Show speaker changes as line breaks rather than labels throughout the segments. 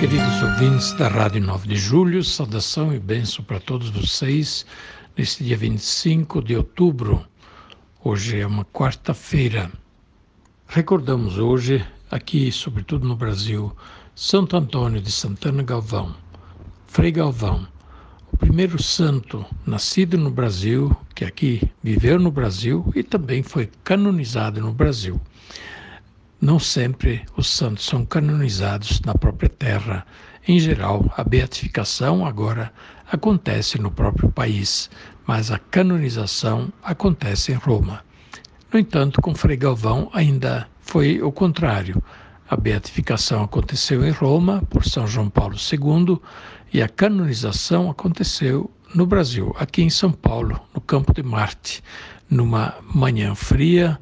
Queridos ouvintes da Rádio 9 de Julho, saudação e bênção para todos vocês neste dia 25 de outubro. Hoje é uma quarta-feira. Recordamos hoje, aqui, sobretudo no Brasil, Santo Antônio de Santana Galvão, Frei Galvão, o primeiro santo nascido no Brasil, que aqui viveu no Brasil e também foi canonizado no Brasil. Não sempre os santos são canonizados na própria terra. Em geral, a beatificação agora acontece no próprio país, mas a canonização acontece em Roma. No entanto, com Frei Galvão ainda foi o contrário. A beatificação aconteceu em Roma por São João Paulo II e a canonização aconteceu no Brasil, aqui em São Paulo, no Campo de Marte, numa manhã fria,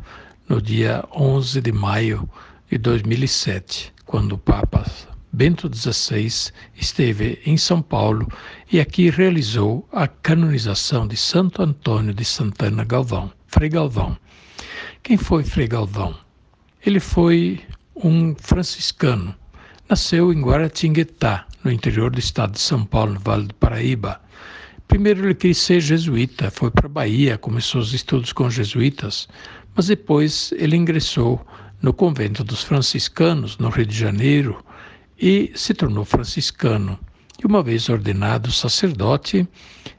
no dia 11 de maio de 2007, quando o Papa Bento XVI esteve em São Paulo e aqui realizou a canonização de Santo Antônio de Santana Galvão, Frei Galvão. Quem foi Frei Galvão? Ele foi um franciscano. Nasceu em Guaratinguetá, no interior do estado de São Paulo, no Vale do Paraíba. Primeiro ele quis ser jesuíta, foi para a Bahia, começou os estudos com jesuítas, mas depois ele ingressou no convento dos franciscanos, no Rio de Janeiro, e se tornou franciscano. E uma vez ordenado sacerdote,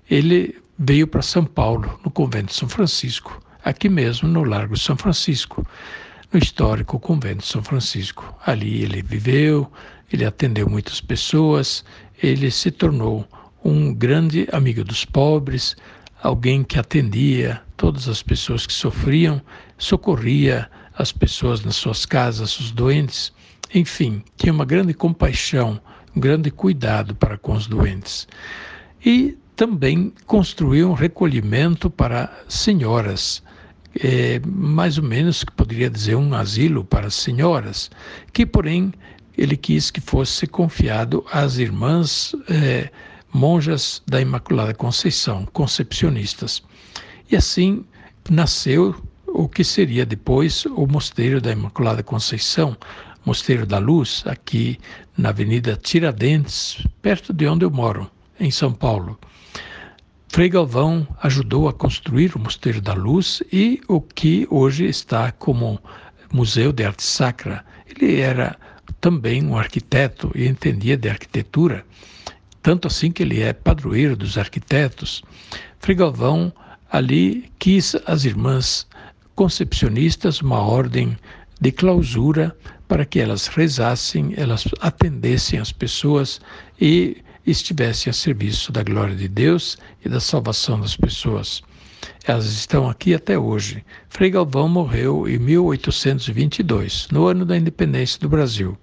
ele veio para São Paulo, no convento São Francisco, aqui mesmo no Largo São Francisco, no histórico convento São Francisco. Ali ele viveu, ele atendeu muitas pessoas, ele se tornou um grande amigo dos pobres, alguém que atendia todas as pessoas que sofriam, socorria as pessoas nas suas casas, os doentes, enfim, tinha uma grande compaixão, um grande cuidado para com os doentes. E também construiu um recolhimento para senhoras, é, mais ou menos que poderia dizer um asilo para senhoras, que porém ele quis que fosse confiado às irmãs é, monjas da Imaculada Conceição, concepcionistas. E assim nasceu o que seria depois o Mosteiro da Imaculada Conceição, Mosteiro da Luz, aqui na Avenida Tiradentes, perto de onde eu moro, em São Paulo. Frei Galvão ajudou a construir o Mosteiro da Luz e o que hoje está como Museu de Arte Sacra. Ele era também um arquiteto e entendia de arquitetura tanto assim que ele é padroeiro dos arquitetos. Frei Galvão ali quis as irmãs concepcionistas uma ordem de clausura para que elas rezassem, elas atendessem as pessoas e estivessem a serviço da glória de Deus e da salvação das pessoas. Elas estão aqui até hoje. Frei Galvão morreu em 1822, no ano da independência do Brasil,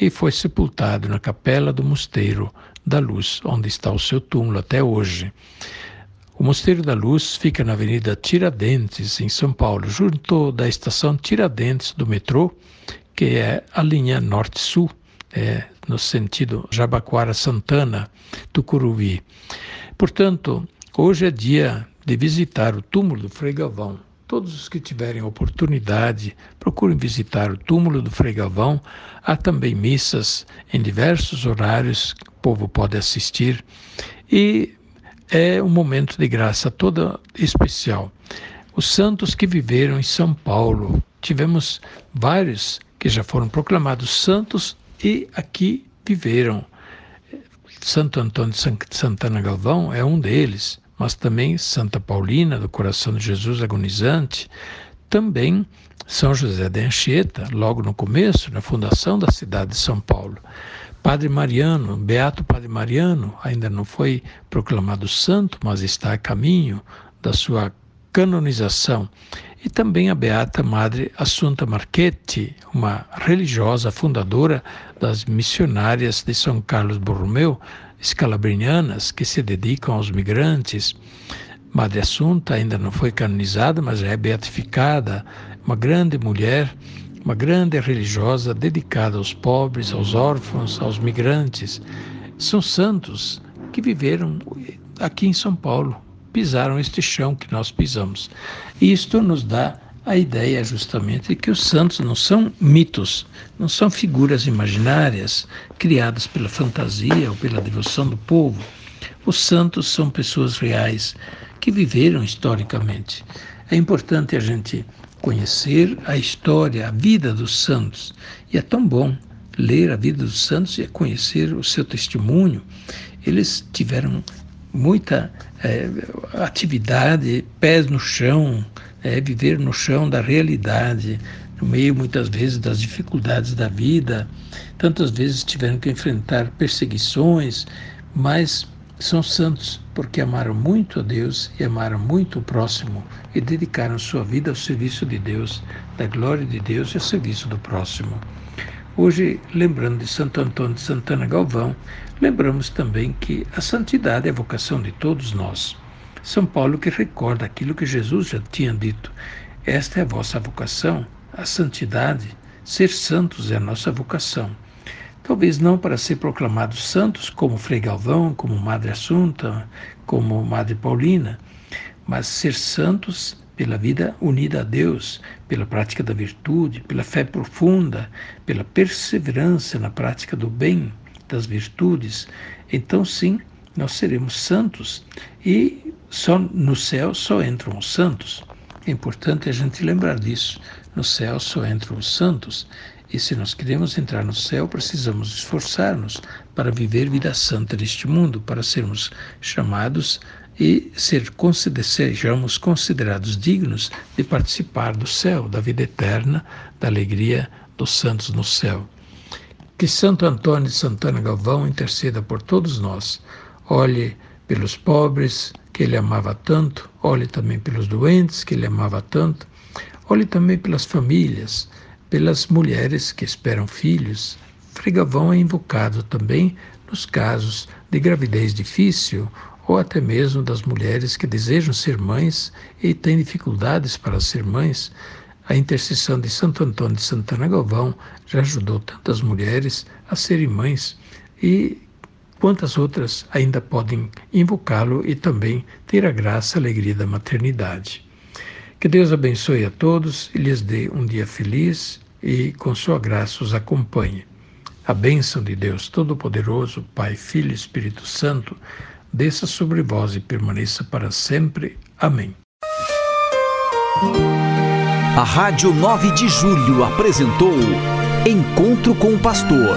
e foi sepultado na capela do Mosteiro da Luz, onde está o seu túmulo até hoje. O Mosteiro da Luz fica na Avenida Tiradentes, em São Paulo, junto da estação Tiradentes do metrô, que é a linha norte-sul, é, no sentido Jabaquara-Santana, Tucuruvi. Portanto, hoje é dia de visitar o túmulo do Frei Galvão. Todos os que tiverem oportunidade, procurem visitar o túmulo do Frei Galvão. Há também missas em diversos horários que o povo pode assistir. E é um momento de graça toda especial. Os santos que viveram em São Paulo, tivemos vários que já foram proclamados santos e aqui viveram. Santo Antônio de Santana Galvão é um deles mas também Santa Paulina, do Coração de Jesus Agonizante, também São José de Anchieta, logo no começo, na fundação da cidade de São Paulo. Padre Mariano, Beato Padre Mariano, ainda não foi proclamado santo, mas está a caminho da sua canonização. E também a Beata Madre Assunta Marchetti, uma religiosa fundadora das missionárias de São Carlos Borromeu, escalabrinianas, que se dedicam aos migrantes. Madre Assunta ainda não foi canonizada, mas já é beatificada, uma grande mulher, uma grande religiosa dedicada aos pobres, aos órfãos, aos migrantes. São santos que viveram aqui em São Paulo, pisaram este chão que nós pisamos. E isto nos dá a ideia justamente de que os santos não são mitos, não são figuras imaginárias criadas pela fantasia ou pela devoção do povo. Os santos são pessoas reais que viveram historicamente. É importante a gente conhecer a história, a vida dos santos. E é tão bom ler a vida dos santos e conhecer o seu testemunho. Eles tiveram muita é, atividade, pés no chão, é, viver no chão da realidade, no meio muitas vezes das dificuldades da vida. Tantas vezes tiveram que enfrentar perseguições, mas são santos porque amaram muito a Deus e amaram muito o próximo e dedicaram sua vida ao serviço de Deus, da glória de Deus e ao serviço do próximo. Hoje, lembrando de Santo Antônio de Santana Galvão, lembramos também que a santidade é a vocação de todos nós. São Paulo que recorda aquilo que Jesus já tinha dito: Esta é a vossa vocação, a santidade, ser santos é a nossa vocação. Talvez não para ser proclamados santos, como Frei Galvão, como Madre Assunta, como Madre Paulina, mas ser santos pela vida unida a Deus, pela prática da virtude, pela fé profunda, pela perseverança na prática do bem, das virtudes, então sim, nós seremos santos e só no céu só entram os santos. É importante a gente lembrar disso. No céu só entram os santos. E se nós queremos entrar no céu, precisamos esforçar-nos para viver vida santa neste mundo, para sermos chamados e ser, sejamos considerados dignos de participar do céu, da vida eterna, da alegria dos santos no céu. Que Santo Antônio de Santana Galvão interceda por todos nós. Olhe pelos pobres, que ele amava tanto, olhe também pelos doentes, que ele amava tanto, olhe também pelas famílias, pelas mulheres que esperam filhos. Frei Galvão é invocado também nos casos de gravidez difícil ou até mesmo das mulheres que desejam ser mães e têm dificuldades para ser mães. A intercessão de Santo Antônio de Santana Galvão já ajudou tantas mulheres a serem mães e quantas outras ainda podem invocá-lo e também ter a graça e alegria da maternidade. Que Deus abençoe a todos e lhes dê um dia feliz e com sua graça os acompanhe. A bênção de Deus Todo-Poderoso, Pai, Filho e Espírito Santo, desça sobre vós e permaneça para sempre. Amém.
A Rádio 9 de Julho apresentou Encontro com o Pastor,